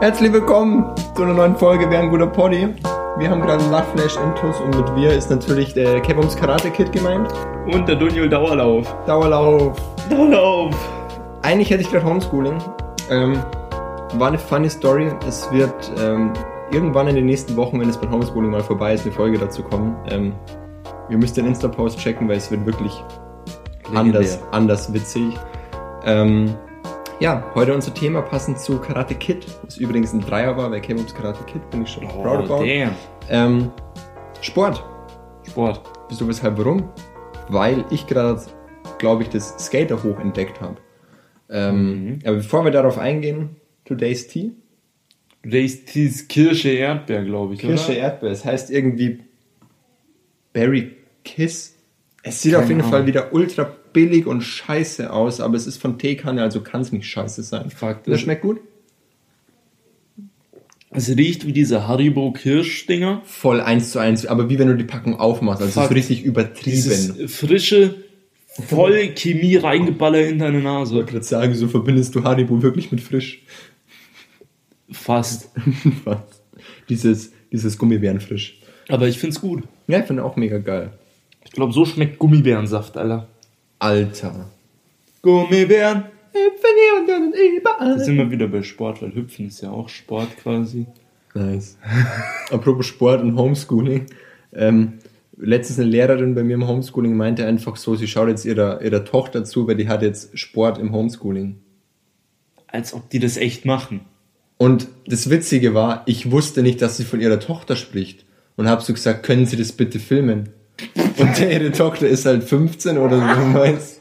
Herzlich willkommen zu einer neuen Folge Wer ein guter Poddy. Wir haben gerade einen Lachflash Intus und mit wir ist natürlich der Kebums Karate Kid gemeint. Und der Dunjul Dauerlauf. Dauerlauf. Dauerlauf. Eigentlich hätte ich gerade Homeschooling. Ähm, war eine funny Story. Es wird ähm, irgendwann in den nächsten Wochen, wenn es beim Homeschooling mal vorbei ist, eine Folge dazu kommen. Ähm, ihr müsst den Insta-Post checken, weil es wird wirklich anders, anders witzig. Ähm, ja, heute unser Thema passend zu Karate Kid. Das übrigens ein Dreier war, weil Kebums Karate Kid bin ich schon Oh, proud about. damn. Ähm, Sport. Sport. Wieso, weshalb, warum? Weil ich gerade, glaube ich, das Skater hoch entdeckt habe. Ähm, Mhm. Aber bevor wir darauf eingehen, Today's Tea. Today's Teas Kirsche Erdbeer, glaube ich, Kirsche oder? Erdbeer. Es heißt irgendwie Berry Kiss. Es sieht Keine auf jeden Ahnung. Fall wieder ultra billig und scheiße aus, aber es ist von Teekanne, also kann es nicht scheiße sein. Fakt Das schmeckt gut? Es riecht wie diese Haribo Kirschdinger. Voll eins zu eins, aber wie wenn du die Packung aufmachst. Also es ist richtig übertrieben. Dieses frische, voll Chemie reingeballert in deine ich Nase. wollte gerade sagen, so verbindest du Haribo wirklich mit frisch. Fast. Was? dieses, dieses Gummibärenfrisch. Aber ich find's gut. Ja, ich finde auch mega geil. Ich glaube, so schmeckt Gummibärensaft, Alter. Alter. Gummibären. Hüpfen hier und dann überall. Da sind wir wieder bei Sport, weil Hüpfen ist ja auch Sport quasi. Nice. Apropos Sport und Homeschooling. Ähm, letztens eine Lehrerin bei mir im Homeschooling meinte einfach so, sie schaut jetzt ihrer, ihrer Tochter zu, weil die hat jetzt Sport im Homeschooling. Als ob die das echt machen. Und das Witzige war, ich wusste nicht, dass sie von ihrer Tochter spricht. Und habe so gesagt, können Sie das bitte filmen? Und ihre Tochter ist halt 15 oder so, meinst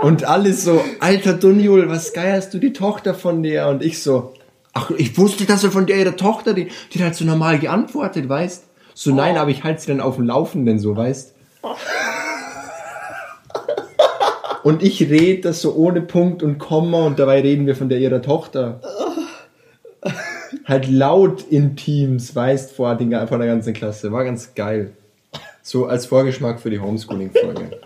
Und alles so, alter Dunjul, was geierst du die Tochter von dir? Und ich so, ach, ich wusste, dass er von der ihre Tochter, die, die hat halt so normal geantwortet, weißt? So, nein, aber ich halte sie dann auf dem Laufenden, so, weißt? Und ich rede das so ohne Punkt und Komma und dabei reden wir von der ihrer Tochter. Halt laut in Teams, weißt, vor, den, vor der ganzen Klasse. War ganz geil. So als Vorgeschmack für die Homeschooling-Folge.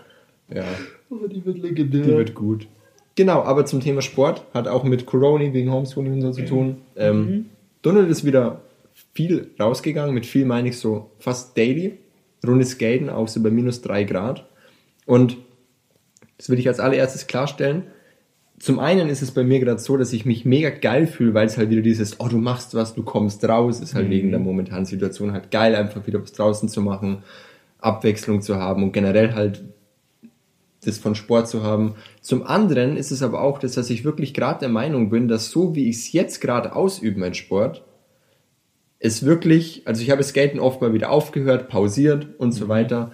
Ja, Oh, die wird legendär. die wird gut. Genau, aber zum Thema Sport hat auch mit Corona wegen Homeschooling und so zu tun. Ähm, Donald ist wieder viel rausgegangen. Mit viel meine ich so fast daily. Runde Skaten, auch so bei minus drei Grad. Und das will ich als allererstes klarstellen. Zum einen ist es bei mir gerade so, dass ich mich mega geil fühle, weil es halt wieder dieses, oh, du machst was, du kommst raus, ist halt wegen der momentanen Situation halt geil, einfach wieder was draußen zu machen, Abwechslung zu haben und generell halt das von Sport zu haben. Zum anderen ist es aber auch das, dass ich wirklich gerade der Meinung bin, dass so wie ich es jetzt gerade ausübe, mein Sport, es wirklich, also ich habe Skaten oft mal wieder aufgehört, pausiert und so weiter.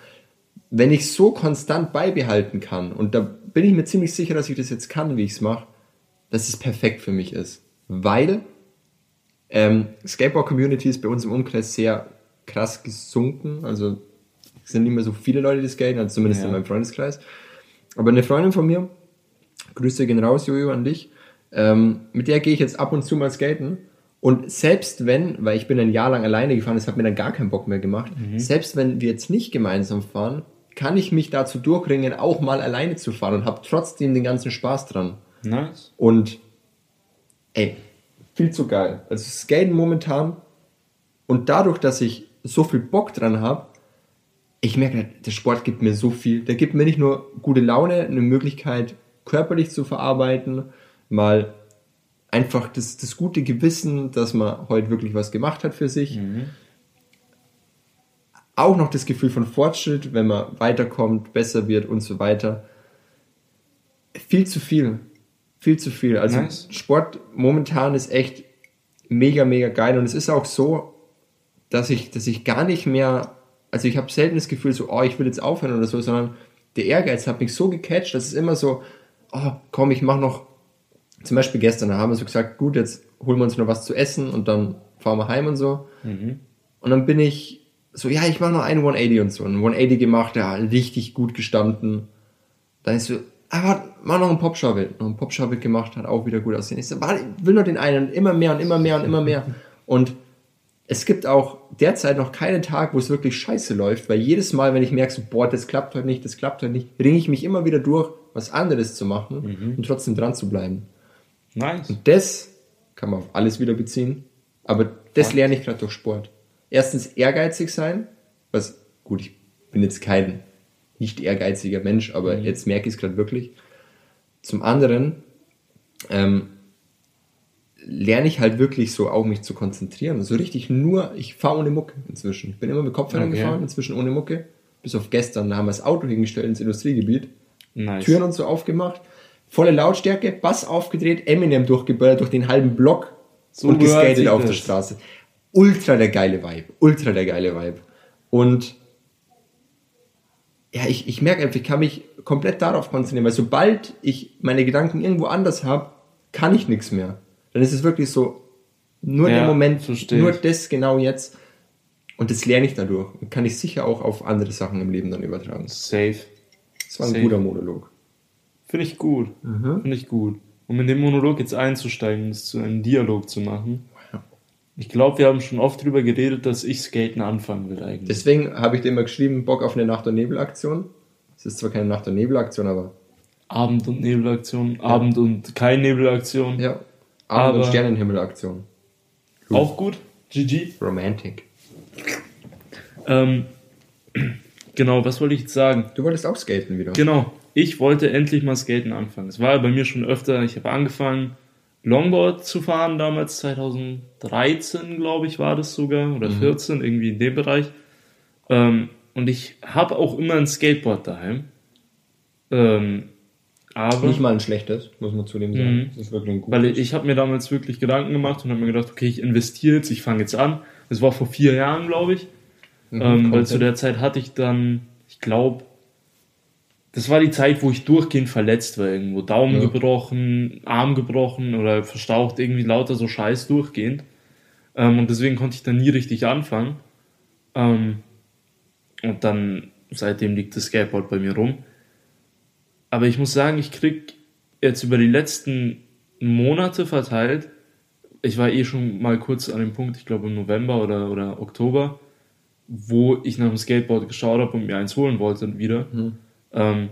Wenn ich so konstant beibehalten kann, und da bin ich mir ziemlich sicher, dass ich das jetzt kann, wie ich es mache, dass es perfekt für mich ist. Weil ähm, Skateboard-Community ist bei uns im Umkreis sehr krass gesunken. Also es sind nicht mehr so viele Leute, die skaten, also zumindest Ja. in meinem Freundeskreis. Aber eine Freundin von mir, Grüße gehen raus, Jojo, an dich, ähm, mit der gehe ich jetzt ab und zu mal skaten. Und selbst wenn, weil ich bin ein Jahr lang alleine gefahren, das hat mir dann gar keinen Bock mehr gemacht, selbst wenn wir jetzt nicht gemeinsam fahren, kann ich mich dazu durchringen, auch mal alleine zu fahren und habe trotzdem den ganzen Spaß dran. Nice. Und ey, viel zu geil. Also Skaten momentan und dadurch, dass ich so viel Bock dran habe, ich merke, der Sport gibt mir so viel. Der gibt mir nicht nur gute Laune, eine Möglichkeit, körperlich zu verarbeiten, mal einfach das, das gute Gewissen, dass man heute wirklich was gemacht hat für sich. Auch noch das Gefühl von Fortschritt, wenn man weiterkommt, besser wird und so weiter. Viel zu viel. Viel zu viel. Also Nice. Sport momentan ist echt mega, mega geil. Und es ist auch so, dass ich, dass ich gar nicht mehr, also ich habe selten das Gefühl so, oh, ich will jetzt aufhören oder so, sondern der Ehrgeiz hat mich so gecatcht, dass es immer so, oh, komm, ich mach noch, zum Beispiel gestern, da haben wir so gesagt, gut, jetzt holen wir uns noch was zu essen und dann fahren wir heim und so. Und dann bin ich so, ja, ich mache noch einen 180 und so. Ein 180 gemacht, ja, richtig gut gestanden. Dann ist so, ah, warte, mach noch einen Popschaubild. Noch einen Popschaubild gemacht, hat auch wieder gut aussehen. Ich so, warte, will noch den einen, immer mehr und immer mehr und immer mehr. Und es gibt auch derzeit noch keinen Tag, wo es wirklich scheiße läuft, weil jedes Mal, wenn ich merke, so, boah, das klappt heute nicht, das klappt heute nicht, ringe ich mich immer wieder durch, was anderes zu machen und trotzdem dran zu bleiben. Nice. Und das kann man auf alles wieder beziehen. Aber das lerne ich gerade durch Sport. Erstens ehrgeizig sein, was, gut, ich bin jetzt kein nicht ehrgeiziger Mensch, aber jetzt merke ich es gerade wirklich. Zum anderen ähm, lerne ich halt wirklich so auch mich zu konzentrieren. So richtig nur, ich fahre ohne Mucke inzwischen. Ich bin immer mit Kopfhörern Okay. gefahren, inzwischen ohne Mucke. Bis auf gestern, da haben wir das Auto hingestellt ins Industriegebiet. Nice. Türen und so aufgemacht, volle Lautstärke, Bass aufgedreht, Eminem durchgeböllert durch den halben Block So und geskatet auf das. der Straße. Ultra der geile Vibe, ultra der geile Vibe. Und ja, ich, ich merke einfach, ich kann mich komplett darauf konzentrieren, weil sobald ich meine Gedanken irgendwo anders habe, kann ich nichts mehr. Dann ist es wirklich so, nur Ja, der Moment, versteh nur das genau jetzt. Und das lerne ich dadurch. Und kann ich sicher auch auf andere Sachen im Leben dann übertragen. Safe. Das war ein Safe. guter Monolog. Finde ich gut. Mhm. Finde ich gut. Um in den Monolog jetzt einzusteigen, das zu einem Dialog zu machen. Ja. Ich glaube, wir haben schon oft drüber geredet, dass ich Skaten anfangen will eigentlich. Deswegen habe ich dir immer geschrieben, Bock auf eine Nacht- und Nebelaktion. Es ist zwar keine Nacht- und Nebelaktion, aber Abend- und Nebelaktion, Abend- und kein Nebelaktion. ja. Abend- und Aber- Sternenhimmelaktion. Auch gut. GG. Romantic. Ähm, genau, was wollte ich jetzt sagen? Du wolltest auch skaten wieder. Genau, ich wollte endlich mal Skaten anfangen. Es war bei mir schon öfter, ich habe angefangen, Longboard zu fahren, damals 2013, glaube ich, war das sogar, oder 14, irgendwie in dem Bereich. Ähm, und ich habe auch immer ein Skateboard daheim. Ähm, aber Nicht mal ein schlechtes, muss man zudem sagen. Mhm. Das ist wirklich ein gutes. Weil ich, habe mir damals wirklich Gedanken gemacht und habe mir gedacht, okay, ich investiere jetzt, ich fange jetzt an. Das war vor vier Jahren, glaube ich. Mhm, ähm, weil zu der Zeit hatte ich dann, ich glaube, das war die Zeit, wo ich durchgehend verletzt war irgendwo. Daumen Ja. gebrochen, Arm gebrochen oder verstaucht, irgendwie lauter so Scheiß durchgehend. Ähm, und deswegen konnte ich dann nie richtig anfangen. Ähm, und dann, seitdem liegt das Skateboard bei mir rum. Aber ich muss sagen, ich krieg jetzt über die letzten Monate verteilt, ich war eh schon mal kurz an dem Punkt, ich glaube im November oder, oder Oktober, wo ich nach dem Skateboard geschaut habe und mir eins holen wollte wieder. Mhm. Ähm,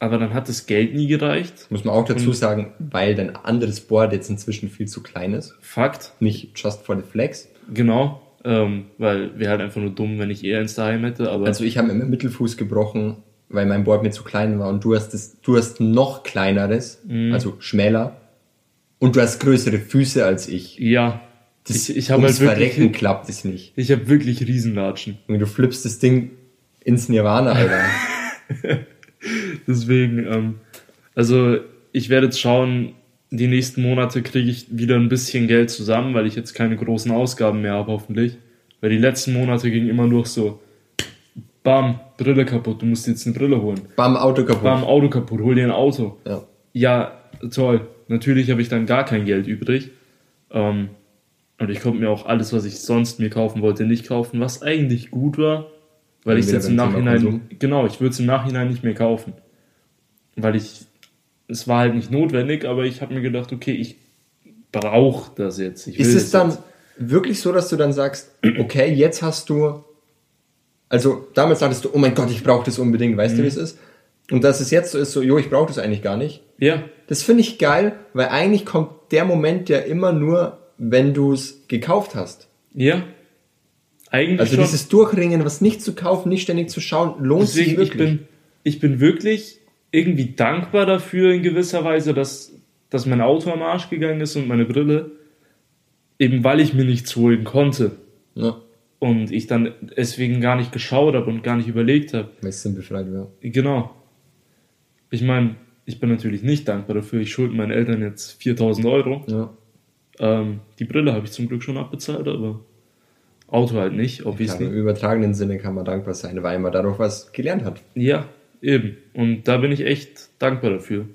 aber dann hat das Geld nie gereicht. Muss man auch dazu Und- sagen, weil dein anderes Board jetzt inzwischen viel zu klein ist. Fakt, Nicht just for the flex. genau. Ähm, weil wäre halt einfach nur dumm, wenn ich eher eins daheim hätte. Aber Also ich habe mir Mittelfuß gebrochen, weil mein Board mir zu klein war und du hast das, du hast noch kleineres, Mhm. also schmäler. Und du hast größere Füße als ich. ja, Das, ich, ich habe halt wirklich, Verrecken klappt es nicht. ich habe wirklich Riesenlatschen. Und du flippst das Ding ins Nirvana, Alter. Deswegen, ähm, also ich werde jetzt schauen, die nächsten Monate kriege ich wieder ein bisschen Geld zusammen, weil ich jetzt keine großen Ausgaben mehr habe, hoffentlich. Weil die letzten Monate ging immer durch so, bam, Brille kaputt, du musst jetzt eine Brille holen. Bam, Auto kaputt. Bam, Auto kaputt, hol dir ein Auto. Ja. Ja, toll. Natürlich habe ich dann gar kein Geld übrig. Ähm, und ich konnte mir auch alles, was ich sonst mir kaufen wollte, nicht kaufen, was eigentlich gut war, weil ich es jetzt im Nachhinein, genau, ich würde es im Nachhinein nicht mehr kaufen. Weil ich, es war halt nicht notwendig, aber ich habe mir gedacht, okay, ich brauche das jetzt. Ist es dann jetzt. wirklich so, dass du dann sagst, okay, jetzt hast du, also damals sagtest du, oh mein Gott, ich brauche das unbedingt, weißt Mhm. du, wie es ist? Und dass es jetzt so ist, so, jo, ich brauche das eigentlich gar nicht. Ja, Das finde ich geil, weil eigentlich kommt der Moment ja immer nur, wenn du es gekauft hast. ja. Eigentlich Also schon. dieses Durchringen, was nicht zu kaufen, nicht ständig zu schauen, lohnt sich Deswegen, ich wirklich. bin, ich bin wirklich irgendwie dankbar dafür in gewisser Weise, dass, dass mein Auto am Arsch gegangen ist und meine Brille, eben weil ich mir nichts holen konnte ja, und ich dann deswegen gar nicht geschaut habe und gar nicht überlegt habe. weil es befreit wäre. Genau. Ich meine, ich bin natürlich nicht dankbar dafür. Ich schulde meinen Eltern jetzt 4000 Euro. Ja. Ähm, die Brille habe ich zum Glück schon abbezahlt, aber Auto halt nicht, obviously. Im übertragenen Sinne kann man dankbar sein, weil man dadurch was gelernt hat. Ja, eben. Und da bin ich echt dankbar dafür.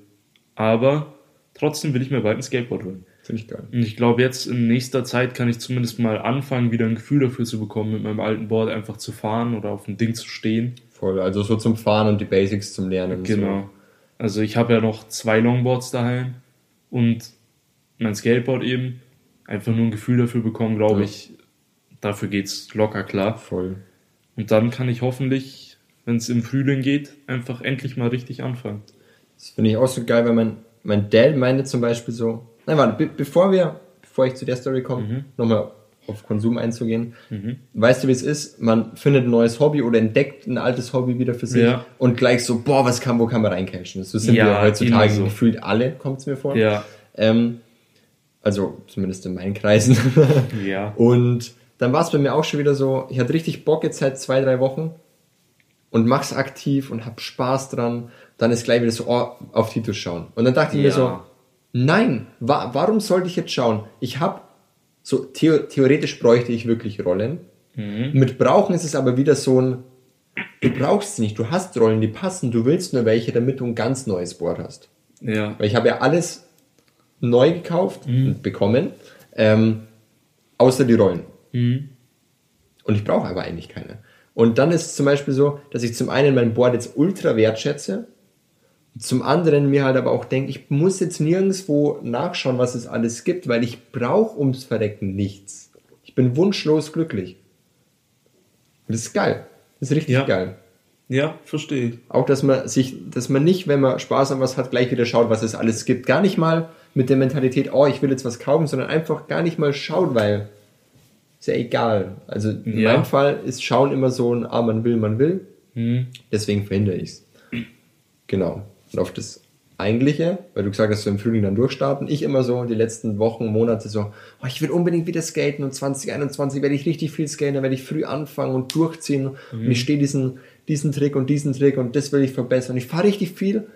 Aber trotzdem will ich mir bald ein Skateboard holen. Finde ich geil. Und ich glaube, jetzt in nächster Zeit kann ich zumindest mal anfangen, wieder ein Gefühl dafür zu bekommen, mit meinem alten Board einfach zu fahren oder auf dem Ding zu stehen. Voll. Also so zum Fahren und die Basics zum Lernen. Genau. Also ich habe ja noch zwei Longboards daheim und mein Skateboard eben. Einfach nur ein Gefühl dafür bekommen, glaube Ja. ich. Dafür geht's locker So. klar. Voll. Und dann kann ich hoffentlich, wenn es im Frühling geht, einfach endlich mal richtig anfangen. Das finde ich auch so geil, weil mein, mein Dad meinte zum Beispiel so, Nein, warte, be bevor wir, bevor ich zu der Story komme, Mhm. nochmal auf Konsum einzugehen. Weißt du, wie es ist? Man findet ein neues Hobby oder entdeckt ein altes Hobby wieder für sich Ja. und gleich so, boah, was kann, wo kann man reincashen? So sind Ja, wir heutzutage immer so. gefühlt alle, kommt es mir vor. Ja. Ähm, also zumindest in meinen Kreisen. Ja. Und dann war es bei mir auch schon wieder so, ich hatte richtig Bock jetzt seit zwei, drei Wochen und mach's aktiv und hab Spaß dran. Dann ist gleich wieder so, oh, auf Titus schauen. Und dann dachte ich mir Ja. so, nein, wa warum sollte ich jetzt schauen? Ich hab, so theo theoretisch bräuchte ich wirklich Rollen. Mit brauchen ist es aber wieder so ein, du brauchst sie nicht, du hast Rollen, die passen, du willst nur welche, damit du ein ganz neues Board hast. Ja. Weil ich habe ja alles neu gekauft und bekommen, ähm, außer die Rollen. Und ich brauche aber eigentlich keine. Und dann ist es zum Beispiel so, dass ich zum einen mein Board jetzt ultra wertschätze, zum anderen mir halt aber auch denke, ich muss jetzt nirgendwo nachschauen, was es alles gibt, weil ich brauche ums Verrecken nichts. Ich bin wunschlos glücklich. Und das ist geil. Das ist richtig Ja. geil. Ja, verstehe ich. Auch, dass man sich, dass man nicht, wenn man Spaß an was hat, gleich wieder schaut, was es alles gibt. Gar nicht mal mit der Mentalität, oh, ich will jetzt was kaufen, sondern einfach gar nicht mal schaut, weil ist ja egal. Also in Ja. meinem Fall ist Schauen immer so ein, ah, man will, man will. Hm. Deswegen verhindere ich es. Genau. Und auf das Eigentliche, weil du gesagt hast, so im Frühling dann durchstarten, ich immer so die letzten Wochen, Monate so, oh, ich will unbedingt wieder skaten und 2021 werde ich richtig viel skaten, dann werde ich früh anfangen und durchziehen und ich stehe diesen, diesen Trick und diesen Trick und das will ich verbessern. Ich fahre richtig viel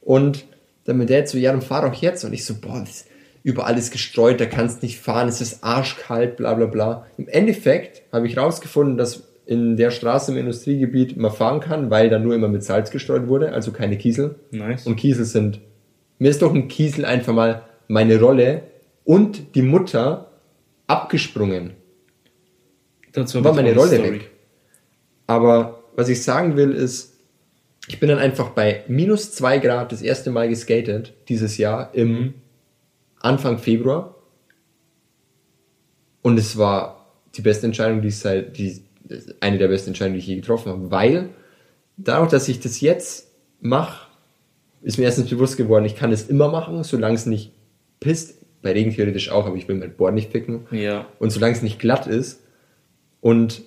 und dann mein Dad so, ja, dann fahr doch jetzt. Und ich so, boah, das ist überall ist gestreut, da kannst nicht fahren, es ist arschkalt, bla bla bla. Im Endeffekt habe ich rausgefunden, dass in der Straße im Industriegebiet man fahren kann, weil da nur immer mit Salz gestreut wurde, also keine Kiesel. Nice. Und Kiesel sind, mir ist doch ein Kiesel einfach mal meine Rolle und die Mutter abgesprungen. Dazu war meine Rolle Story. weg. Aber was ich sagen will ist, ich bin dann einfach bei minus zwei Grad das erste Mal geskatet dieses Jahr im Mhm. Anfang Februar. Und es war die beste Entscheidung, die ich seit, die, eine der besten Entscheidungen, die ich je getroffen habe, weil dadurch, dass ich das jetzt mache, ist mir erstens bewusst geworden, ich kann es immer machen, solange es nicht pisst. Bei Regen theoretisch auch, aber ich will mein Board nicht ficken. Ja. Und solange es nicht glatt ist und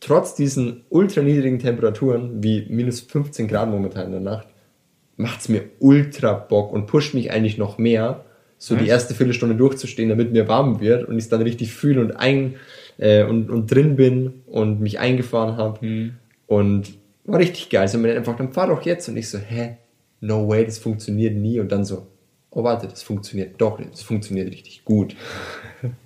trotz diesen ultra niedrigen Temperaturen, wie minus 15 Grad momentan in der Nacht, macht es mir ultra Bock und pusht mich eigentlich noch mehr, so die Nice. erste Viertelstunde durchzustehen, damit mir warm wird und ich es dann richtig fühle und ein äh, und, und drin bin und mich eingefahren habe. Mhm. Und war richtig geil. Also mir einfach, dann fahr doch jetzt. Und ich so, hä? No way, das funktioniert nie. Und dann so, oh warte, das funktioniert doch, das funktioniert richtig gut.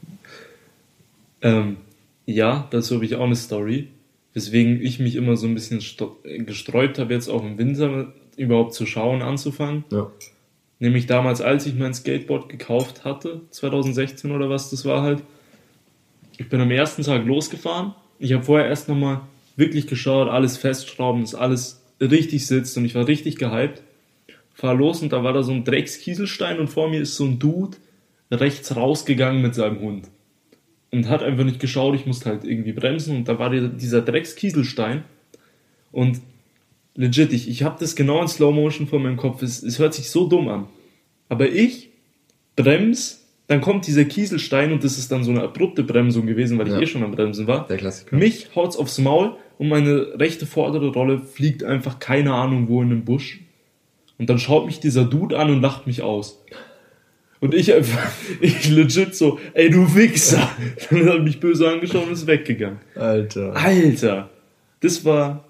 Ähm, ja, dazu habe ich auch eine Story, weswegen ich mich immer so ein bisschen gesträubt habe, jetzt auch im Winter überhaupt zu schauen, anzufangen. Ja. Nämlich damals, als ich mein Skateboard gekauft hatte, 2016 oder was das war halt. Ich bin am ersten Tag losgefahren. Ich habe vorher erst nochmal wirklich geschaut, alles festschrauben, dass alles richtig sitzt und ich war richtig gehypt. Fahr los und da war da so ein Dreckskieselstein und vor mir ist so ein Dude rechts rausgegangen mit seinem Hund. Und hat einfach nicht geschaut, ich musste halt irgendwie bremsen und da war dieser- Dreckskieselstein und legit, ich, ich habe das genau in Slow Motion vor meinem Kopf. Es, es hört sich so dumm an. Aber ich brems, dann kommt dieser Kieselstein und das ist dann so eine abrupte Bremsung gewesen, weil ich Ja. eh schon am Bremsen war. Der Klassiker. Mich haut's aufs Maul und meine rechte vordere Rolle fliegt einfach keine Ahnung wo in den Busch. Und dann schaut mich dieser Dude an und lacht mich aus. Und ich einfach, ich legit so, ey du Wichser. Dann hat er mich böse angeschaut und ist weggegangen. Alter. Alter, das war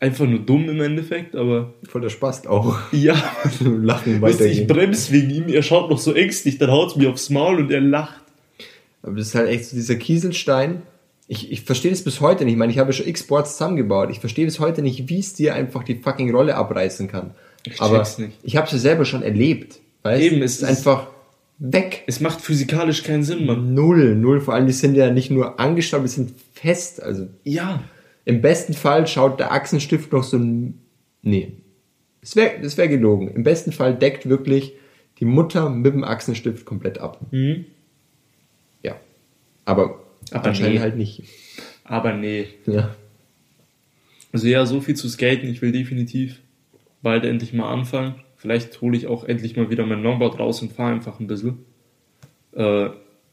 einfach nur dumm im Endeffekt, aber Voll der Spaß auch. ja, Lachen weißt du, ich bremse wegen ihm, er schaut noch so ängstlich, dann haut's mir aufs Maul und er lacht. Aber das ist halt echt so dieser Kieselstein. Ich, ich verstehe das bis heute nicht. Ich meine, ich habe schon X-Boards zusammengebaut. Ich verstehe bis heute nicht, wie es dir einfach die fucking Rolle abreißen kann. Ich Aber check's nicht. ich habe es ja selber schon erlebt. Weißt? Eben, es es ist ist- einfach weg. Es macht physikalisch keinen Sinn, Mann. Null, null. Vor allem, die sind ja nicht nur angestaubt, die sind fest. Also Ja. Im besten Fall schaut der Achsenstift noch so ein. Nee. Das wäre das wär gelogen. Im besten Fall deckt wirklich die Mutter mit dem Achsenstift komplett ab. Mhm. Ja. Aber, Aber anscheinend nee. halt nicht. Aber nee. Ja. Also ja, so viel zu skaten. Ich will definitiv bald endlich mal anfangen. vielleicht hole ich auch endlich mal wieder mein Longboard raus und fahre einfach ein bisschen. Äh,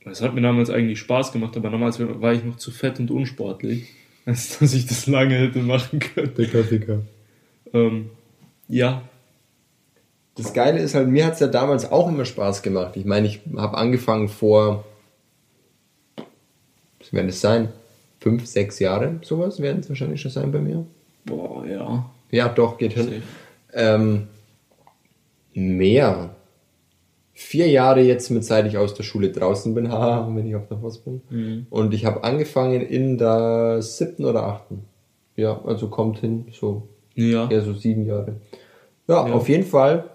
es hat mir damals eigentlich Spaß gemacht, aber damals war ich noch zu fett und unsportlich, als dass ich das lange hätte machen können. Der Klassiker. Ähm, ja. Das Geile ist halt, mir hat es ja damals auch immer Spaß gemacht. Ich meine, ich habe angefangen vor, was werden es sein? Fünf, sechs Jahre, sowas werden es wahrscheinlich schon sein bei mir. Boah, ja. Ja, doch, geht hin. Ähm, mehr. Vier Jahre jetzt, mit seit ich aus der Schule draußen bin, haha, wenn ich auf der Post bin. Mhm. Und ich habe angefangen in der siebten oder achten. Ja, also kommt hin, so Ja. eher so sieben Jahre. Ja, Ja. auf jeden Fall.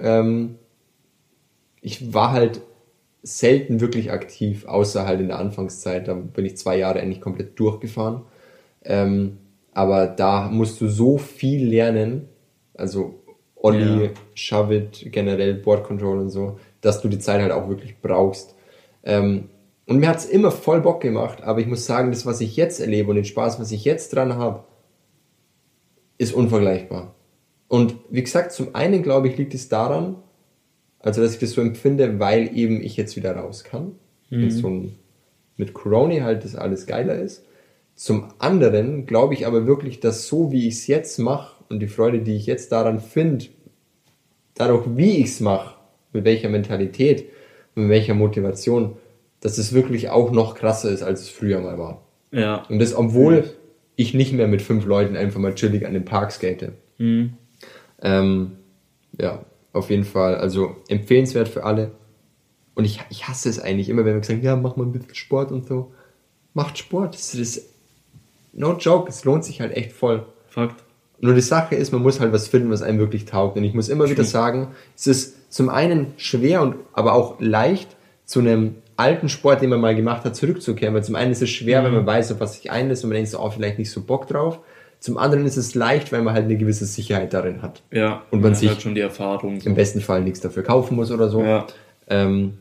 Ähm, ich war halt selten wirklich aktiv, außer halt in der Anfangszeit. Da bin ich zwei Jahre eigentlich komplett durchgefahren. Ähm, aber da musst du so viel lernen, also Olli, Ja. Shavit, generell Board Control und so, dass du die Zeit halt auch wirklich brauchst. Ähm, und mir hat's immer voll Bock gemacht, aber ich muss sagen, das, was ich jetzt erlebe und den Spaß, was ich jetzt dran habe, ist unvergleichbar. Und wie gesagt, zum einen glaube ich, liegt es daran, also dass ich das so empfinde, weil eben ich jetzt wieder raus kann. Und so ein, mit Corona halt das alles geiler ist. Zum anderen glaube ich aber wirklich, dass so wie ich es jetzt mache und die Freude, die ich jetzt daran finde, dadurch wie ich es mache, mit welcher Mentalität mit welcher Motivation, dass es wirklich auch noch krasser ist, als es früher mal war. Ja. Und das, obwohl ich nicht mehr mit fünf Leuten einfach mal chillig an den Park skate. Mhm. Ähm, ja, auf jeden Fall. Also empfehlenswert für alle. Und ich, ich hasse es eigentlich immer, wenn wir sagen, ja, mach mal ein bisschen Sport und so. Macht Sport. Das ist, no joke, es lohnt sich halt echt voll. Fakt. Nur die Sache ist, man muss halt was finden, was einem wirklich taugt. Und ich muss immer wieder sagen, es ist zum einen schwer und aber auch leicht, zu einem alten Sport, den man mal gemacht hat, zurückzukehren. Weil zum einen ist es schwer, wenn man weiß, auf was sich einlässt und man denkt so, oh, vielleicht nicht so Bock drauf. Zum anderen ist es leicht, weil man halt eine gewisse Sicherheit darin hat. Ja. Und man hat sich schon die Erfahrung. So. Im besten Fall nichts dafür kaufen muss oder so. Ja. Ähm,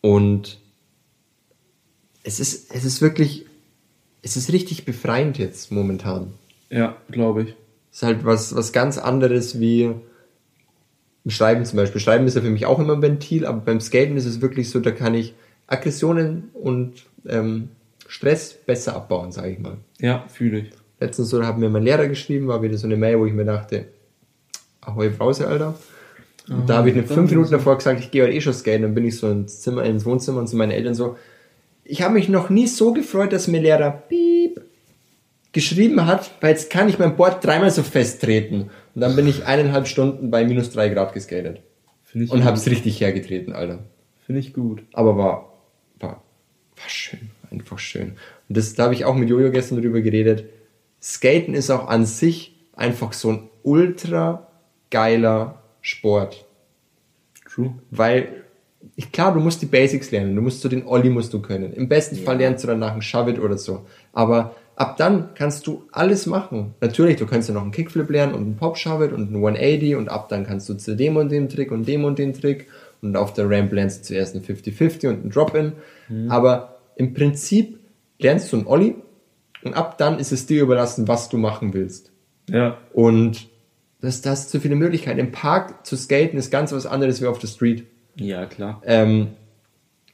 und es ist, es ist wirklich, es ist richtig befreiend jetzt momentan. Ja, glaube ich. Ist halt was, was ganz anderes wie Schreiben zum Beispiel. Schreiben ist ja für mich auch immer ein Ventil, aber beim Skaten ist es wirklich so, da kann ich Aggressionen und ähm, Stress besser abbauen, sage ich mal. Ja, fühle ich. Letztens so hat mir mein Lehrer geschrieben, war wieder so eine Mail, wo ich mir dachte, ahoi Brause, Alter. Und da habe ich eine fünf Minuten davor gesagt, ich gehe heute eh schon skaten. Dann bin ich so ins Zimmer, ins Wohnzimmer und zu meinen Eltern so, ich habe mich noch nie so gefreut, dass mir Lehrer piep geschrieben hat, weil jetzt kann ich mein Board dreimal so festtreten. Und dann bin ich eineinhalb Stunden bei minus drei Grad geskatet. Finde ich Und gut. hab's richtig hergetreten, Alter. Finde ich gut. Aber war, war, war schön. Einfach schön. Und das, da habe ich auch mit Jojo gestern drüber geredet. Skaten ist auch an sich einfach so ein ultra geiler Sport. True. Weil, ich, klar, du musst die Basics lernen. Du musst so den Olli musst du können. Im besten Fall lernst du danach einen Shove-It oder so. Aber ab dann kannst du alles machen. Natürlich, du kannst ja noch einen Kickflip lernen und einen Pop-Shove-It und einen 180 und ab dann kannst du zu dem und dem Trick und dem und dem Trick und auf der Ramp lernst du zuerst einen 50-50 und einen Drop-In. Aber im Prinzip lernst du einen Olli und ab dann ist es dir überlassen, was du machen willst. Ja. Und das, das hast so viele Möglichkeiten. Im Park zu skaten ist ganz was anderes wie auf der Street. Ja, klar. Ähm,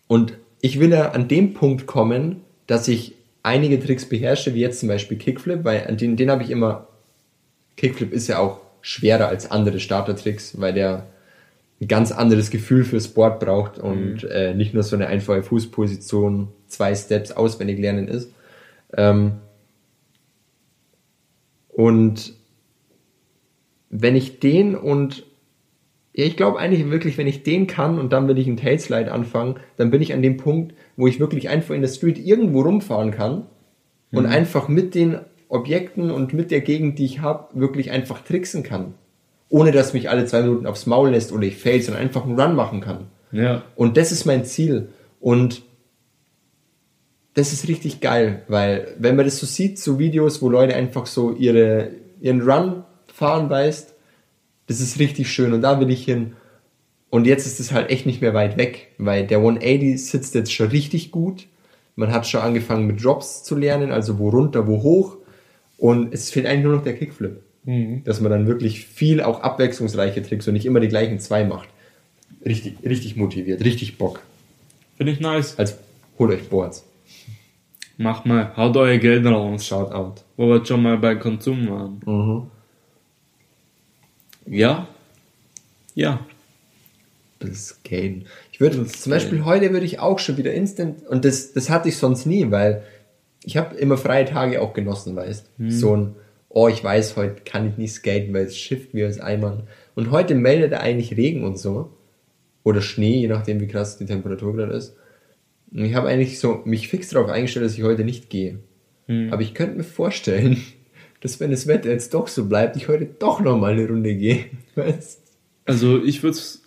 und ich will ja an dem Punkt kommen, dass ich einige Tricks beherrsche, wie jetzt zum Beispiel Kickflip, weil an den, den habe ich immer. Kickflip ist ja auch schwerer als andere Startertricks, weil der ein ganz anderes Gefühl für Sport braucht und äh, nicht nur so eine einfache Fußposition, zwei Steps auswendig lernen ist. Ähm, und wenn ich den und ja, ich glaube eigentlich wirklich, wenn ich den kann und dann will ich einen Tailslide anfangen, dann bin ich an dem Punkt, wo ich wirklich einfach in der Street irgendwo rumfahren kann und einfach mit den Objekten und mit der Gegend, die ich habe, wirklich einfach tricksen kann. Ohne dass mich alle zwei Minuten aufs Maul lässt oder ich fail, sondern einfach einen Run machen kann. Ja. Und das ist mein Ziel. Und das ist richtig geil, weil wenn man das so sieht, so Videos, wo Leute einfach so ihre, ihren Run fahren, weißt, das ist richtig schön und da will ich hin. Und jetzt ist es halt echt nicht mehr weit weg, weil der 180 sitzt jetzt schon richtig gut. Man hat schon angefangen mit Drops zu lernen, also wo runter, wo hoch. Und es fehlt eigentlich nur noch der Kickflip. Dass man dann wirklich viel auch abwechslungsreiche Tricks und nicht immer die gleichen zwei macht. Richtig, richtig motiviert, richtig Bock. Finde ich nice. Als holt euch Boards. Macht mal, haut euer Geld raus. Shout out. Wo wir schon mal bei Konsum waren. Mhm. Ja. Ja. Das Skaten. Ich würde zum Beispiel heute würde ich auch schon wieder instant und das, das hatte ich sonst nie, weil ich habe immer freie Tage auch genossen, weißt. So ein, oh, ich weiß, heute kann ich nicht skaten, weil es schifft wie aus Eimern. Und heute meldet er eigentlich Regen und so. Oder Schnee, je nachdem wie krass die Temperatur gerade ist. Und ich habe eigentlich so mich fix darauf eingestellt, dass ich heute nicht gehe. Aber ich könnte mir vorstellen, dass wenn das Wetter jetzt doch so bleibt, ich heute doch noch mal eine Runde gehe. Weißt? Also ich würde es,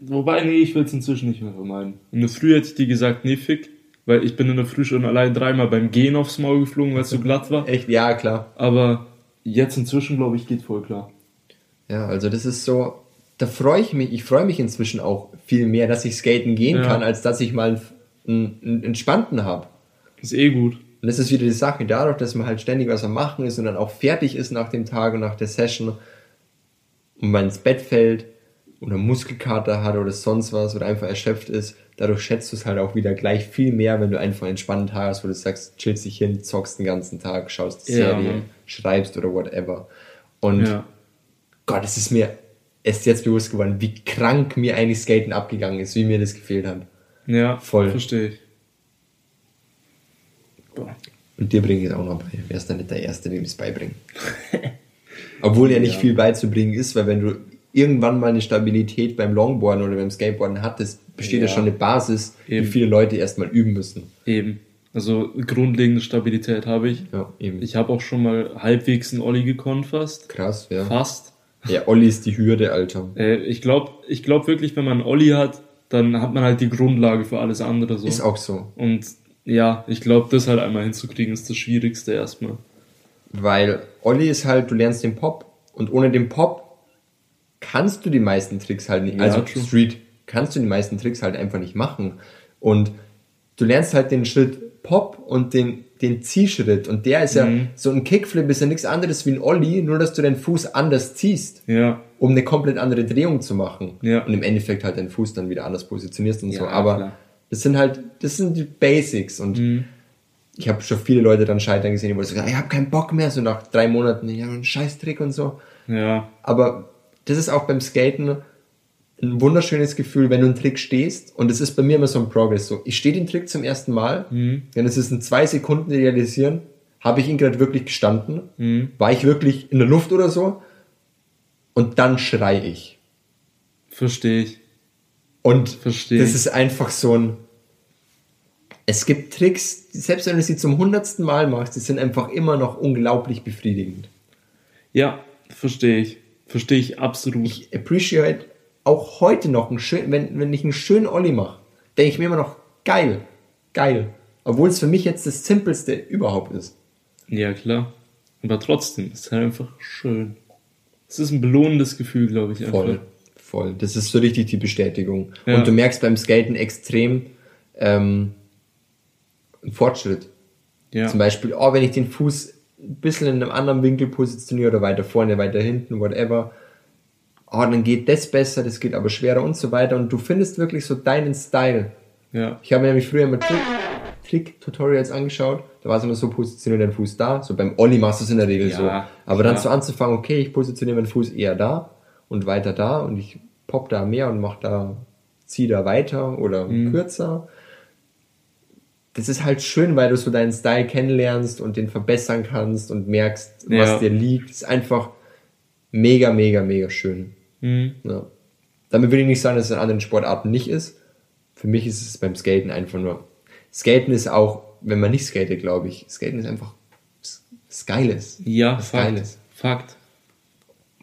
wobei, nee, ich will es inzwischen nicht mehr vermeiden. In der Früh hätte ich dir gesagt, nee, fick, weil ich bin in der Früh schon allein dreimal beim Gehen aufs Maul geflogen, weil es so glatt war. Echt, ja, klar. Aber jetzt inzwischen, glaube ich, geht voll klar. Ja, also das ist so, da freue ich mich, ich freue mich inzwischen auch viel mehr, dass ich skaten gehen Ja. kann, als dass ich mal einen, einen entspannten habe. Ist eh gut. Und das ist wieder die Sache, dadurch, dass man halt ständig was am Machen ist und dann auch fertig ist nach dem Tag und nach der Session und man ins Bett fällt oder Muskelkater hat oder sonst was oder einfach erschöpft ist, dadurch schätzt du es halt auch wieder gleich viel mehr, wenn du einfach einen entspannten Tag hast, wo du sagst, chillst dich hin, zockst den ganzen Tag, schaust die Ja, Serie, schreibst oder whatever. Und Ja. Gott, es ist mir erst jetzt bewusst geworden, wie krank mir eigentlich Skaten abgegangen ist, wie mir das gefehlt hat. Ja, Voll. Verstehe ich. Boah. Und dir bringe ich es auch noch bei. Wärst dann nicht der Erste, dem ich es beibringe. Obwohl ja nicht Ja. viel beizubringen ist, weil wenn du irgendwann mal eine Stabilität beim Longboarden oder beim Skateboarden hattest, besteht ja, Ja. schon eine Basis, Eben. die viele Leute erstmal üben müssen. Eben. Also grundlegende Stabilität habe ich. Ja, eben. Ich habe auch schon mal halbwegs einen Olli gekonnt fast. Krass, ja. Fast. Ja, Olli ist die Hürde, Alter. Äh, ich glaube ich glaub wirklich, wenn man einen Olli hat, dann hat man halt die Grundlage für alles andere so. Ist auch so. Und ja, ich glaube, das halt einmal hinzukriegen, ist das Schwierigste erstmal. Weil Olli ist halt, du lernst den Pop und ohne den Pop kannst du die meisten Tricks halt nicht, Ja, also true. Street, kannst du die meisten Tricks halt einfach nicht machen. Und du lernst halt den Schritt Pop und den, den Ziehschritt und der ist ja, Mhm. so ein Kickflip ist ja nichts anderes wie ein Olli, nur dass du den Fuß anders ziehst, Ja, um eine komplett andere Drehung zu machen. Ja. Und im Endeffekt halt deinen Fuß dann wieder anders positionierst und so. Ja, Aber klar. Das sind halt, das sind die Basics und Mhm. ich habe schon viele Leute dann scheitern gesehen, die wollten sagen, ich habe keinen Bock mehr, so nach drei Monaten, ja, ein scheiß Trick und so. ja, Aber das ist auch beim Skaten ein wunderschönes Gefühl, wenn du einen Trick stehst. Und es ist bei mir immer so ein Progress. So, ich stehe den Trick zum ersten Mal, Mhm. denn es ist in zwei Sekunden realisieren, habe ich ihn gerade wirklich gestanden, Mhm. war ich wirklich in der Luft oder so, und dann schrei ich. verstehe ich. Und Versteh. das ist einfach so ein. Es gibt Tricks, selbst wenn du sie zum hundertsten Mal machst, die sind einfach immer noch unglaublich befriedigend. Ja, verstehe ich. Verstehe ich absolut. ich appreciate auch heute noch einen schön, wenn, wenn ich einen schönen Olli mache, denke ich mir immer noch geil, geil. Obwohl es für mich jetzt das simpelste überhaupt ist. ja, klar. Aber trotzdem, ist halt einfach schön. Es ist ein belohnendes Gefühl, glaube ich. Einfach. Voll, voll. Das ist so richtig die Bestätigung. Ja. Und du merkst beim Skaten extrem ähm, einen Fortschritt. Ja. Zum Beispiel, oh, wenn ich den Fuß ein bisschen in einem anderen Winkel positioniere oder weiter vorne, weiter hinten, whatever, oh, dann geht das besser, das geht aber schwerer und so weiter. Und du findest wirklich so deinen Style. ja. Ich habe mir nämlich früher immer Trick- Trick-Tutorials angeschaut. Da war es immer so, positioniere deinen Fuß da. So beim Olli machst du es in der Regel Ja, so. Aber dann klar. so anzufangen, okay, ich positioniere meinen Fuß eher da und weiter da und ich pop da mehr und mach da, zieh da weiter oder Mhm. kürzer. Das ist halt schön, weil du so deinen Style kennenlernst und den verbessern kannst und merkst, was Ja. dir liegt. Das ist einfach mega, mega, mega schön. Mhm. Ja. Damit will ich nicht sagen, dass es in anderen Sportarten nicht ist. Für mich ist es beim Skaten einfach nur. Skaten ist auch, wenn man nicht skatet, glaube ich. Skaten ist einfach was Geiles. Ja, was Fakt. Geiles. Fakt.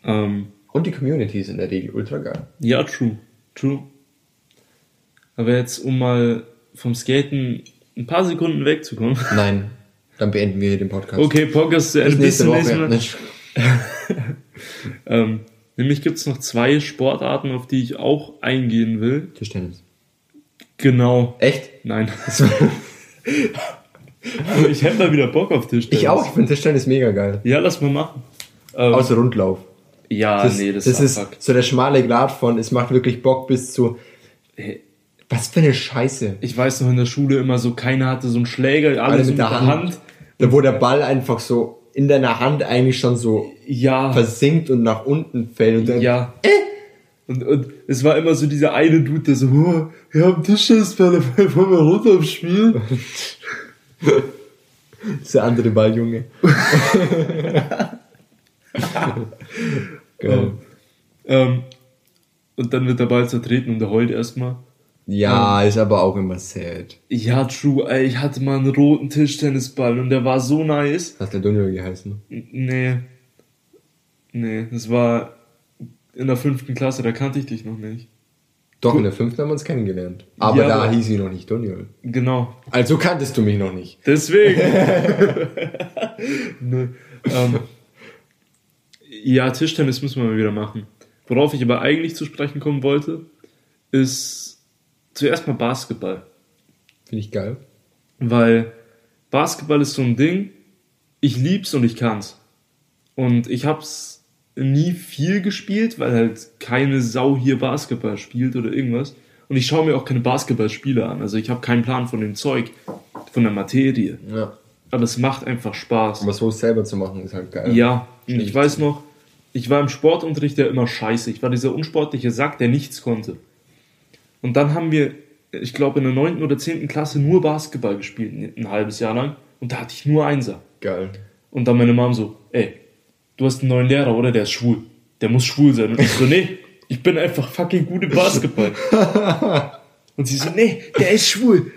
Ähm, Und die Community ist in der Regel ultra geil. ja, true. True. Aber jetzt, um mal vom Skaten ein paar Sekunden wegzukommen. Nein, dann beenden wir hier den Podcast. Okay, Podcast zu Ende. nächste Bis zum Woche. Nicht- Ähm, nämlich gibt es noch zwei Sportarten, auf die ich auch eingehen will. Tischtennis. Genau. Echt? Nein. Aber ich hätte mal wieder Bock auf Tischtennis. Ich auch. Ich finde Tischtennis mega geil. Ja, lass mal machen. Ähm, Außer Rundlauf. Ja, Das, nee, das, das ist ist Abfuck. so der schmale Grad von, es macht wirklich Bock bis zu, Hey, was für eine Scheiße. Ich weiß noch in der Schule immer so, keiner hatte so einen Schläger, alle, Alle so mit der Hand. Da wo der Ball einfach so in deiner Hand eigentlich schon so Ja, versinkt und nach unten fällt. Und dann, ja. Und, und es war immer so dieser eine Dude, der so, oh, wir haben Tischtennisball, wollen wir runter aufs Spiel? Dieser andere Balljunge. Geil. Ähm, und dann wird der Ball zertreten und er heult erstmal. Ja, ist aber auch immer sad. Ja, true, ey, ich hatte mal einen roten Tischtennisball und der war so nice. Hat der Dunio geheißen? Nee. Nee, das war in der fünften Klasse, da kannte ich dich noch nicht. Doch, in der fünften haben wir uns kennengelernt. Aber Ja, da aber- hieß ich noch nicht Dunio. Genau. Also kanntest du mich noch nicht. Deswegen. ne, ähm, ja, Tischtennis müssen wir mal wieder machen. Worauf ich aber eigentlich zu sprechen kommen wollte, ist zuerst mal Basketball. Finde ich geil. Weil Basketball ist so ein Ding, ich lieb's und ich kann's. Und ich hab's nie viel gespielt, weil halt keine Sau hier Basketball spielt oder irgendwas. Und ich schaue mir auch keine Basketballspiele an. Also ich habe keinen Plan von dem Zeug, von der Materie. Ja. Aber es macht einfach Spaß. Aber so selber zu machen ist halt geil. Ja, und ich weiß noch, ich war im Sportunterricht ja immer scheiße. Ich war dieser unsportliche Sack, der nichts konnte. Und dann haben wir, ich glaube, in der 9. oder 10. Klasse nur Basketball gespielt, ein- halbes Jahr lang. Und da hatte ich nur Einser. Geil. Und dann meine Mom so, ey, du hast einen neuen Lehrer, oder? Der ist schwul. Der muss schwul sein. Und ich so, nee, ich bin einfach fucking gut im Basketball. Und sie so, nee, der ist schwul.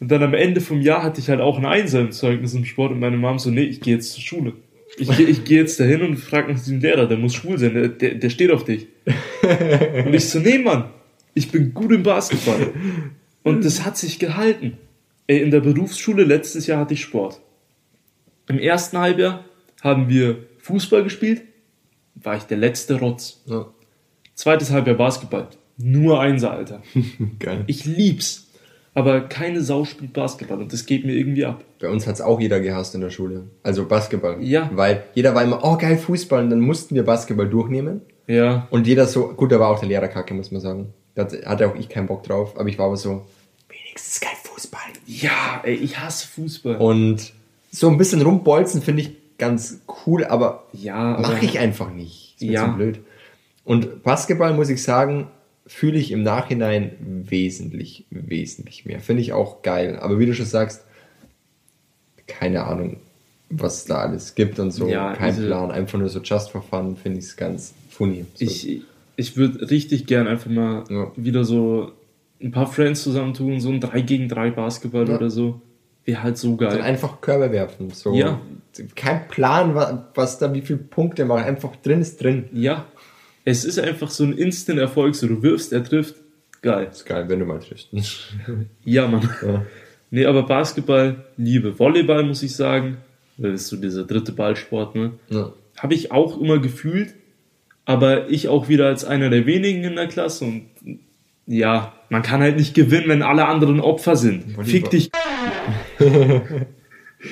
Und dann am Ende vom Jahr hatte ich halt auch ein Einser im Zeugnis im Sport und meine Mom so, nee, ich gehe jetzt zur Schule. Ich, geh- ich gehe jetzt dahin und frage nach diesem Lehrer, der muss schwul sein, der, der, der steht auf dich. Und ich so, nee, Mann, ich bin gut im Basketball. Und das hat sich gehalten. Ey, in der Berufsschule letztes Jahr hatte ich Sport. Im ersten Halbjahr haben wir Fußball gespielt, war ich der letzte Rotz. Ja. Zweites Halbjahr Basketball. Nur Einser, Alter. Geil. Ich lieb's. Aber keine Sau spielt Basketball und das geht mir irgendwie ab. Bei uns hat's auch jeder gehasst in der Schule. Also Basketball. Ja. Weil jeder war immer, oh geil, Fußball. Und dann mussten wir Basketball durchnehmen. Ja. Und jeder so, gut, da war auch der Lehrer kacke, muss man sagen. Da hat- hatte auch ich keinen Bock drauf. Aber ich war aber so, wenigstens geil Fußball. Ja, ey, ich hasse Fußball. Und so ein bisschen rumbolzen finde ich ganz cool, aber ja, mache ich einfach nicht. Ist mir Ja. zu blöd. Und Basketball, muss ich sagen, fühle ich im Nachhinein wesentlich, wesentlich mehr. Finde ich auch geil. Aber wie du schon sagst, keine Ahnung, was da alles gibt und so. Ja, Kein diese- Plan. Einfach nur so just for fun finde ich es ganz funny. So. ich, ich würde richtig gern einfach mal Ja. wieder so ein paar Friends zusammentun, so ein 3 gegen 3 Basketball Ja. oder so. Wäre halt so Dann geil. einfach Körbe werfen. So. Ja. Kein Plan, wa- was da, wie viele Punkte machen. Einfach drin ist drin. Ja. Es ist einfach so ein Instant-Erfolg, so du wirfst, er trifft. Geil. Ist geil, wenn du mal triffst. Ja, Mann. Ja. Nee, aber Basketball, Liebe. Volleyball, muss ich sagen, das ist so dieser dritte Ballsport, ne? Ja. Habe ich auch immer gefühlt, aber ich auch wieder als einer der wenigen in der Klasse und ja, man kann halt nicht gewinnen, wenn alle anderen Opfer sind. Volleyball. Fick dich.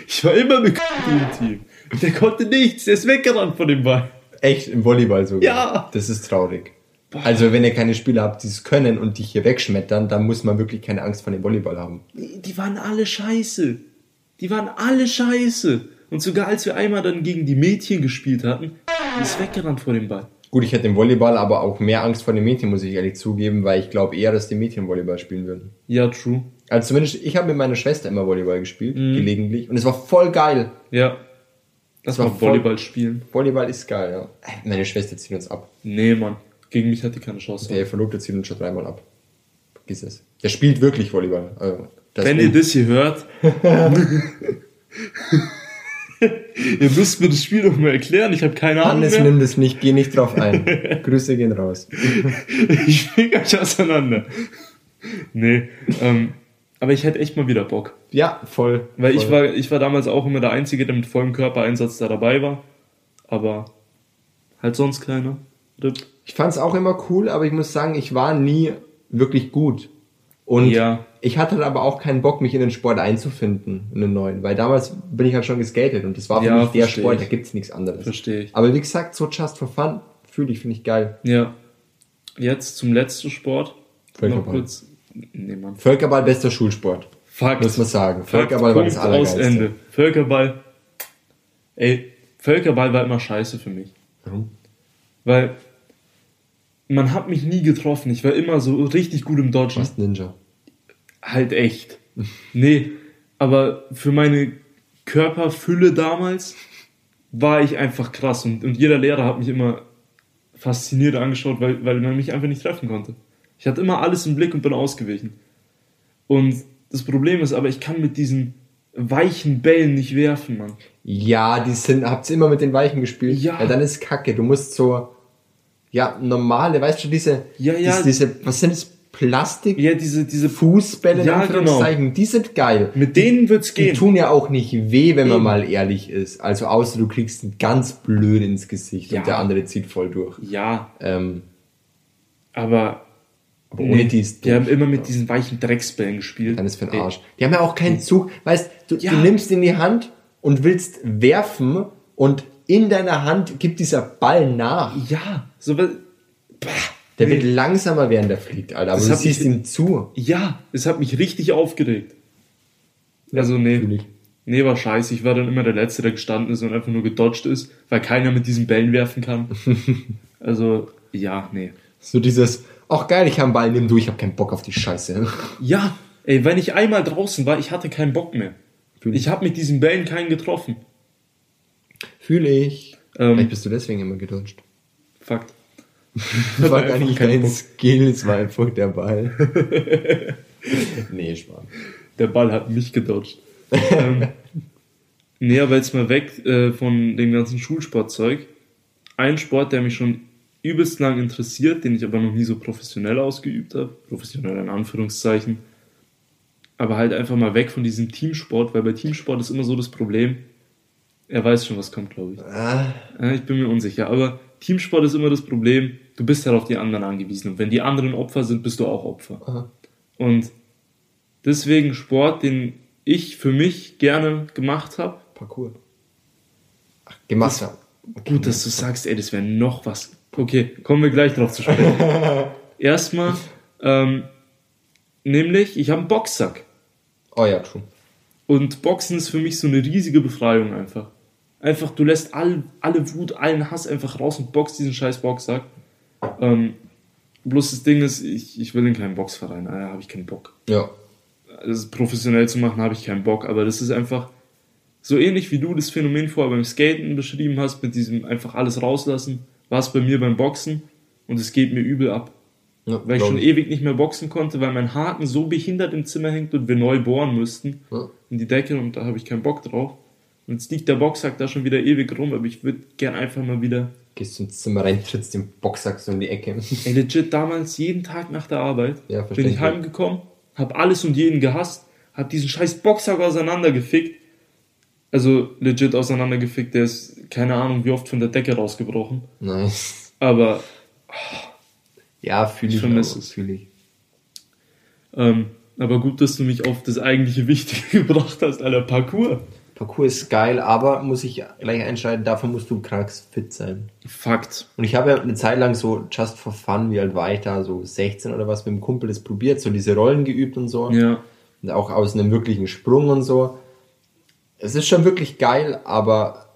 ich war immer mit im Team. Der konnte nichts, der ist weggerannt von dem Ball. Echt im Volleyball sogar. Ja. Das ist traurig. Also wenn ihr keine Spieler habt, die es können und dich hier wegschmettern, dann muss man wirklich keine Angst vor dem Volleyball haben. Die waren alle scheiße. Die waren alle scheiße. Und sogar als wir einmal dann gegen die Mädchen gespielt hatten, ist weggerannt vor dem Ball. Gut, ich hätte im Volleyball aber auch mehr Angst vor den Mädchen, muss ich ehrlich zugeben, weil ich glaube eher, dass die Mädchen Volleyball spielen würden. Ja, true. Also zumindest, ich habe mit meiner Schwester immer Volleyball gespielt, gelegentlich. Und es war voll geil. Ja. Lass war mal voll- Volleyball spielen. Volleyball ist geil, ja. Meine Schwester zieht uns ab. Nee, Mann. Gegen mich hat die keine Chance. Der Verlobte zieht uns schon dreimal ab. Vergiss es. Der spielt wirklich Volleyball. Also, Wenn ihr das hier hört, ihr müsst mir das Spiel doch mal erklären. Ich habe keine Ahnung Hannes, nimm das nicht, geh nicht drauf ein. Grüße gehen raus. Ich fliege euch auseinander. Nee, ähm, aber ich hätte echt mal wieder Bock. Ja, voll. Weil voll. ich war, ich war damals auch immer der Einzige, der mit vollem Körpereinsatz da dabei war. Aber halt sonst keiner. Ich fand es auch immer cool, aber ich muss sagen, ich war nie wirklich gut. Und Ja. ich hatte aber auch keinen Bock, mich in den Sport einzufinden, in den neuen, weil damals bin ich halt schon geskatet und das war für Ja, mich der Sport, ich. da gibt's nichts anderes. Verstehe ich. Aber wie gesagt, so just for fun, fühle ich, finde ich geil. Ja. Jetzt zum letzten Sport. Noch Völkerball. kurz. Nee, Mann. Völkerball, bester Schulsport. Fakt. Muss man sagen. Fakt, Völkerball war Punkt das aus Allergeilste. Ende. Völkerball. Ey, Völkerball war immer scheiße für mich. Warum? Weil man hat mich nie getroffen. Ich war immer so richtig gut im Dodgen. Was Ninja? Halt echt. Nee, aber für meine Körperfülle damals war ich einfach krass und, und jeder Lehrer hat mich immer fasziniert angeschaut, weil, weil man mich einfach nicht treffen konnte. Ich hatte immer alles im Blick und bin ausgewichen. Und das Problem ist aber, ich kann mit diesen weichen Bällen nicht werfen, Mann. Ja, die sind, habt's immer mit den Weichen gespielt. Ja. dann ist Kacke. Du musst so, ja, normale, weißt du, diese, Ja, ja. Diese, diese was sind das? Plastik? Ja, diese, diese Fußbälle, Ja, Anführungszeichen, die sind geil. Mit denen wird's Die gehen. tun ja auch nicht weh, wenn man Eben. mal ehrlich ist. Also außer du kriegst ein ganz blöd ins Gesicht Ja. und der andere zieht voll durch. Ja, Ähm, aber, aber ohne die ist die haben immer mit diesen weichen Drecksbällen gespielt. Dann ist für den Arsch. Die haben ja auch keinen Zug. Weißt du, Ja. du nimmst in die Hand und willst werfen und in deiner Hand gibt dieser Ball nach. Ja, so was. Bah. Der wird langsamer, während der fliegt, Alter. Aber Das du siehst ich- ihm zu. Ja, es hat mich richtig aufgeregt. Also nee. fühl ich. Nee, war scheiße. Ich war dann immer der Letzte, der gestanden ist und einfach nur gedodged ist, weil keiner mit diesen Bällen werfen kann. also, ja, nee. So dieses, ach geil, ich habe einen Ball, nimm du, ich habe keinen Bock auf die Scheiße. Ja, ey, wenn ich einmal draußen war, ich hatte keinen Bock mehr. Ich habe mit diesen Bällen keinen getroffen. Fühle ich. Ähm, Vielleicht bist du deswegen immer gedodged. Fakt. Das war gar nicht Bock. Skill, es war einfach der Ball. nee, Schmarrn. Der Ball hat mich gedodged. ähm, nee, aber jetzt mal weg äh, von dem ganzen Schulsportzeug. Ein Sport, der mich schon übelst lang interessiert, den ich aber noch nie so professionell ausgeübt habe. Professionell in Anführungszeichen. Aber halt einfach mal weg von diesem Teamsport, weil bei Teamsport ist immer so das Problem. Er weiß schon, was kommt, glaube ich. Ah, Ich bin mir unsicher, aber Teamsport ist immer das Problem, du bist halt auf die anderen angewiesen. Und wenn die anderen Opfer sind, bist du auch Opfer. aha. Und deswegen Sport, den ich für mich gerne gemacht habe. Parcours. Ach, gemacht haben. Gut, dass du sagst, ey, das wäre noch was. Okay, kommen wir gleich drauf zu sprechen. Erstmal, ähm, nämlich, ich habe einen Boxsack. Oh ja, true. Und Boxen ist für mich so eine riesige Befreiung einfach. Einfach, du lässt all, alle Wut, allen Hass einfach raus und boxt diesen scheiß Boxsack. Ähm, bloß das Ding ist, ich, ich will in keinen Boxverein, da habe ich keinen Bock. Ja. das professionell zu machen, habe ich keinen Bock. Aber das ist einfach so ähnlich wie du das Phänomen vorher beim Skaten beschrieben hast, mit diesem einfach alles rauslassen, war es bei mir beim Boxen und es geht mir übel ab. ja Weil ich schon ewig nicht mehr boxen konnte, weil mein Haken so behindert im Zimmer hängt und wir neu bohren müssten Ja. in die Decke und da habe ich keinen Bock drauf. Und jetzt liegt der Boxsack da schon wieder ewig rum, aber ich würde gern einfach mal wieder. Gehst du ins Zimmer rein, trittst den Boxsack so in die Ecke. Ey, legit damals jeden Tag nach der Arbeit Ja, bin ich heimgekommen, hab alles und jeden gehasst, hab diesen scheiß Boxsack auseinandergefickt. Also legit auseinandergefickt, der ist keine Ahnung wie oft von der Decke rausgebrochen. Nice. Aber Ja, fühle Ich ich. vermiss aber, es. Fühl ich. Ähm, aber gut, dass du mich auf das eigentliche Wichtige gebracht hast, Alter, Parcours. Parcours ist geil, aber muss ich gleich einschalten, dafür musst du krank fit sein. Fakt. Und ich habe ja eine Zeit lang so just for fun, wie alt war ich da, so 16 oder was, mit dem Kumpel das probiert, so diese Rollen geübt und so. Ja. Und auch aus einem wirklichen Sprung und so. Es ist schon wirklich geil, aber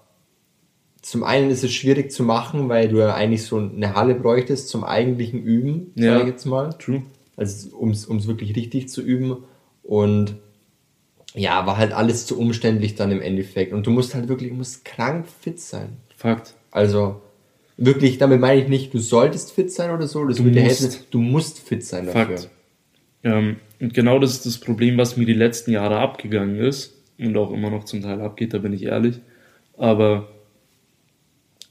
zum einen ist es schwierig zu machen, weil du ja eigentlich so eine Halle bräuchtest zum eigentlichen Üben, Ja. sag ich jetzt mal. True. Also um es wirklich richtig zu üben. Und ja, war halt alles zu umständlich dann im Endeffekt. Und du musst halt wirklich, du musst krank fit sein. Fakt. Also wirklich, damit meine ich nicht, du solltest fit sein oder so. Das Du würde musst. helfen. Du musst fit sein dafür. Fakt. Ähm, und genau das ist das Problem, was mir die letzten Jahre abgegangen ist und auch immer noch zum Teil abgeht, da bin ich ehrlich. Aber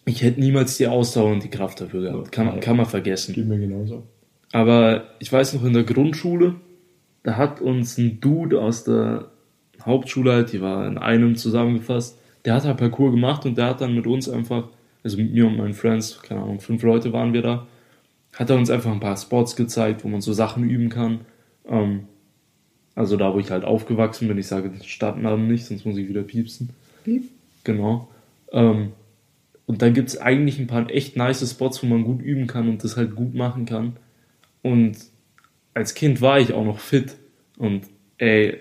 ich hätte niemals die Ausdauer und die Kraft dafür gehabt. Kann, man- kann man vergessen. Geht mir genauso. Aber ich weiß noch in der Grundschule, da hat uns ein Dude aus der Hauptschule halt, die war in einem zusammengefasst, der hat halt Parcours gemacht und der hat dann mit uns einfach, also mit mir und meinen Friends, keine Ahnung, fünf Leute waren wir da, hat er uns einfach ein paar Spots gezeigt, wo man so Sachen üben kann. Ähm, Also da, wo ich halt aufgewachsen bin. Ich sage den Stadtnamen nicht, sonst muss ich wieder piepsen. Piep. Genau. Ähm, und da gibt es eigentlich ein paar echt nice Spots, wo man gut üben kann und das halt gut machen kann. Und als Kind war ich auch noch fit. Und ey,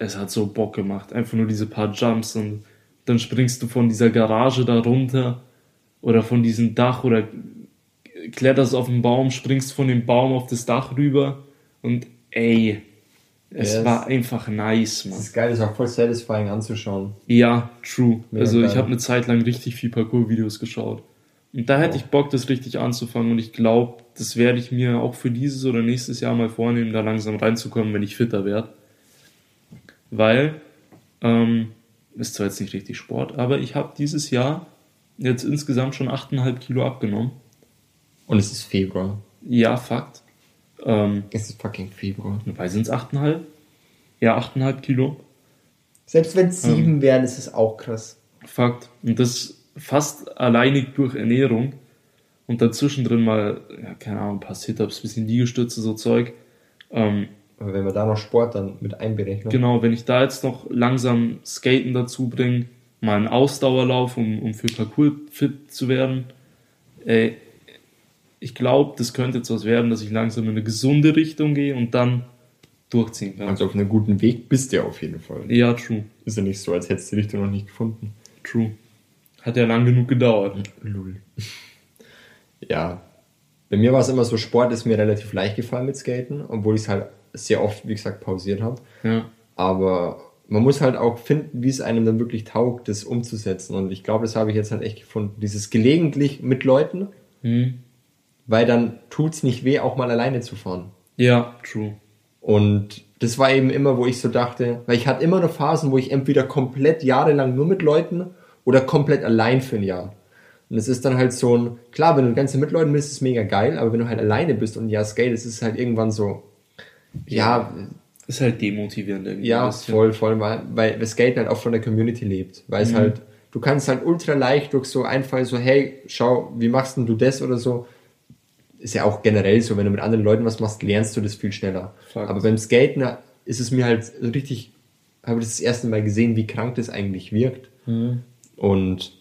es hat so Bock gemacht. Einfach nur diese paar Jumps und dann springst du von dieser Garage da runter oder von diesem Dach oder kletterst auf den Baum, springst von dem Baum auf das Dach rüber und ey, es Yes. war einfach nice, man. Das ist geil, das ist auch voll satisfying anzuschauen. Ja, true. Mega also ich geil. habe eine Zeit lang richtig viel Parcours-Videos geschaut. Und da hätte Oh. ich Bock, das richtig anzufangen. Und ich glaube, das werde ich mir auch für dieses oder nächstes Jahr mal vornehmen, da langsam reinzukommen, wenn ich fitter werde. Weil, ähm, ist zwar jetzt nicht richtig Sport, aber ich habe dieses Jahr jetzt insgesamt schon 8,5 Kilo abgenommen. Und es ist Februar. Ja, Fakt. Ähm, Es ist fucking Februar. wobei sind es 8,5? Ja, 8,5 Kilo. Selbst wenn es sieben wären, ist es auch krass. Fakt. Und das fast alleinig durch Ernährung. Und dazwischen drin mal, ja, keine Ahnung, ein paar Sit-Ups, bisschen Liegestütze, so Zeug. Ähm, wenn wir da noch Sport dann mit einberechnen. genau, wenn ich da jetzt noch langsam Skaten dazu bringe, mal einen Ausdauerlauf, um, um für Parcours fit zu werden, ey, ich glaube, das könnte jetzt was werden, dass ich langsam in eine gesunde Richtung gehe und dann durchziehen kann. Also auf einem guten Weg bist du ja auf jeden Fall. Ja, true. Ist ja nicht so, als hättest du die Richtung noch nicht gefunden. True. Hat ja lang genug gedauert. Lul. Ja. Bei mir war es immer so, Sport ist mir relativ leicht gefallen mit Skaten, obwohl ich es halt sehr oft, wie gesagt, pausiert habe. Ja. Aber man muss halt auch finden, wie es einem dann wirklich taugt, das umzusetzen. Und ich glaube, das habe ich jetzt halt echt gefunden. Dieses gelegentlich mit Leuten, Hm. weil dann tut's nicht weh, auch mal alleine zu fahren. Ja, true. Und das war eben immer, wo ich so dachte, weil ich hatte immer noch Phasen, wo ich entweder komplett jahrelang nur mit Leuten oder komplett allein für ein Jahr. Und es ist dann halt so ein, klar, wenn du ganz mit Leuten bist, ist es mega geil, aber wenn du halt alleine bist und Jahr skate, ist es halt irgendwann so, ja, Ist halt demotivierend irgendwie. ja, voll, voll, weil, weil das Skate halt auch von der Community lebt. Weil es halt, du kannst halt ultra leicht durch so Einfall so, hey, schau, wie machst denn du das oder so. Ist ja auch generell so, wenn du mit anderen Leuten was machst, lernst du das viel schneller. Fakt. Aber beim Skaten ist es mir halt so richtig, habe ich das, das erste Mal gesehen, wie krank das eigentlich wirkt. Mhm. Und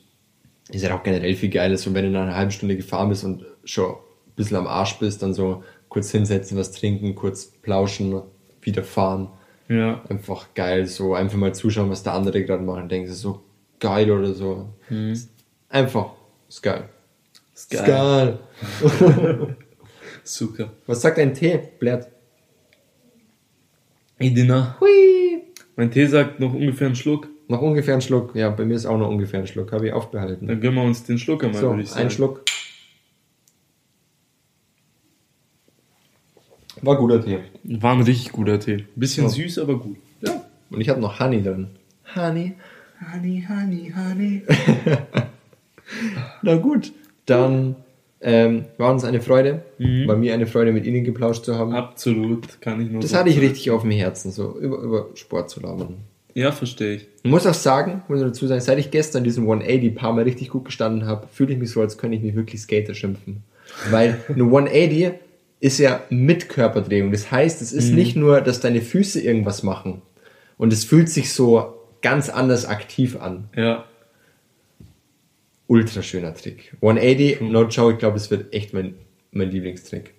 ist ja auch generell viel geiler, so wenn du nach einer halben Stunde gefahren bist und schon ein bisschen am Arsch bist, dann so kurz hinsetzen, was trinken, kurz plauschen, wieder fahren Ja, einfach geil, so einfach mal zuschauen, was der andere gerade macht und denken, ist so geil oder so. Ist Einfach, ist geil. ist geil. Super. Was sagt ein Tee, Blatt? Edina. Hui. Mein Tee sagt noch ungefähr einen Schluck. Noch ungefähr ein Schluck. Ja, bei mir ist auch noch ungefähr ein Schluck. Habe ich aufbehalten. Dann gönnen wir uns den Schluck einmal, So, würde ich sagen. ein Schluck. War guter Tee. War ein richtig guter Tee. Bisschen Ja. süß, aber gut. Ja. Und ich habe noch Honey drin. Honey. Honey, honey, honey. Na gut, dann ähm, war uns eine Freude. Mhm. War mir eine Freude, mit Ihnen geplauscht zu haben. Absolut, kann ich nur Das so hatte ich sagen. richtig auf dem Herzen, so über, über Sport zu labern. Ja, verstehe ich. Ich muss auch sagen, muss ich dazu sagen, seit ich gestern diesen 180 paar Mal richtig gut gestanden habe, fühle ich mich so, als könnte ich mich wirklich Skater schimpfen. Weil eine 180 ist ja mit Körperdrehung. Das heißt, es ist nicht nur, dass deine Füße irgendwas machen. Und es fühlt sich so ganz anders aktiv an. Ja, Ultra schöner Trick. 180, no joke, ich glaube, das wird echt mein, mein Lieblingstrick.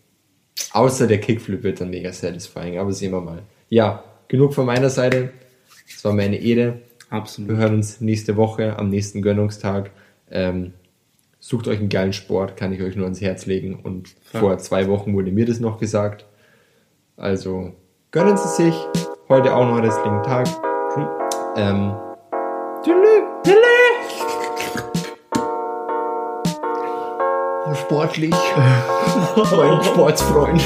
Außer der Kickflip wird dann mega satisfying, aber sehen wir mal. Ja, genug von meiner Seite. Es war mir eine Ehre. Wir absolut. hören uns nächste Woche am nächsten Gönnungstag. Ähm, sucht euch einen geilen Sport, kann ich euch nur ans Herz legen. Und vor zwei Wochen wurde mir das noch gesagt. Also gönnen Sie sich. Heute auch noch einen restlichen Tag. Ähm, tschüss. Sportlich. mein Sportsfreund.